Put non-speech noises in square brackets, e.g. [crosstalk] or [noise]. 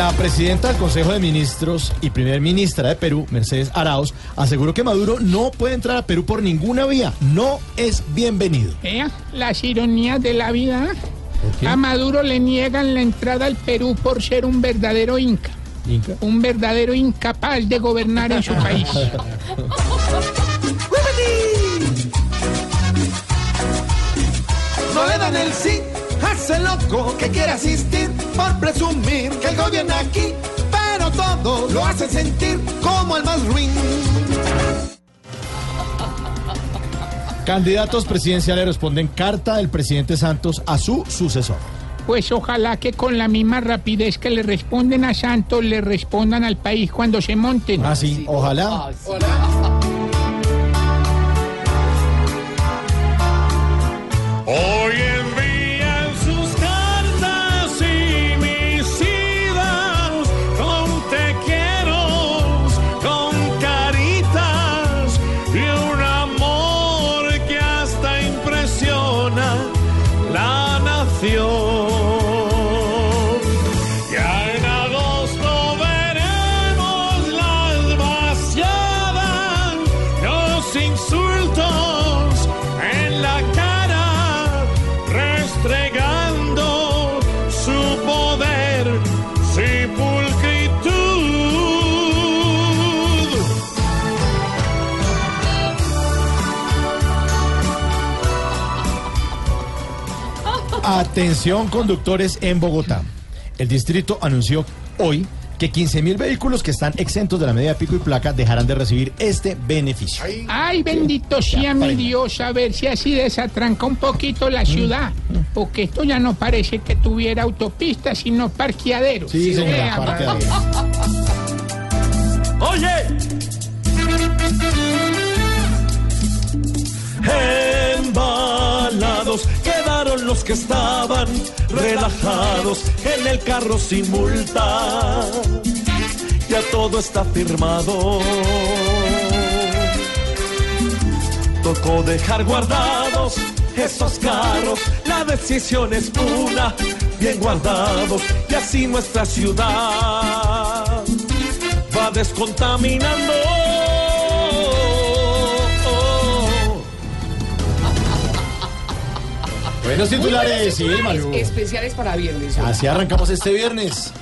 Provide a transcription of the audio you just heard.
La presidenta del Consejo de Ministros y primer ministra de Perú, Mercedes Arauz, aseguró que Maduro no puede entrar a Perú por ninguna vía. No es bienvenido. Vea, las ironías de la vida. A Maduro le niegan la entrada al Perú por ser un verdadero inca. Inca. Un verdadero incapaz de gobernar en su [laughs] país. No le dan el sí, hace loco que quiere asistir por presumir que él gobierna aquí, pero todo lo hace sentir como el más ruin. Candidatos presidenciales responden carta del presidente Santos a su sucesor. Pues ojalá que con la misma rapidez que le responden a Santos, le respondan al país cuando se monten. Así, ojalá. Hoy la Atención conductores en Bogotá. El distrito anunció hoy que 15 mil vehículos que están exentos de la medida de pico y placa dejarán de recibir este beneficio. Ay, bendito sea mi. Dios, a ver si así desatranca un poquito la ciudad. Porque esto ya no parece que tuviera autopista, sino parqueadero. Sí, señora, ahí. [laughs] Oye. Quedaron los que estaban relajados en el carro sin multa. Ya todo está firmado. Tocó dejar guardados esos carros. La decisión es una, bien guardados. Y así nuestra ciudad va descontaminando. Buenos titulares, sí, Maru. Especiales para viernes. Así arrancamos este viernes.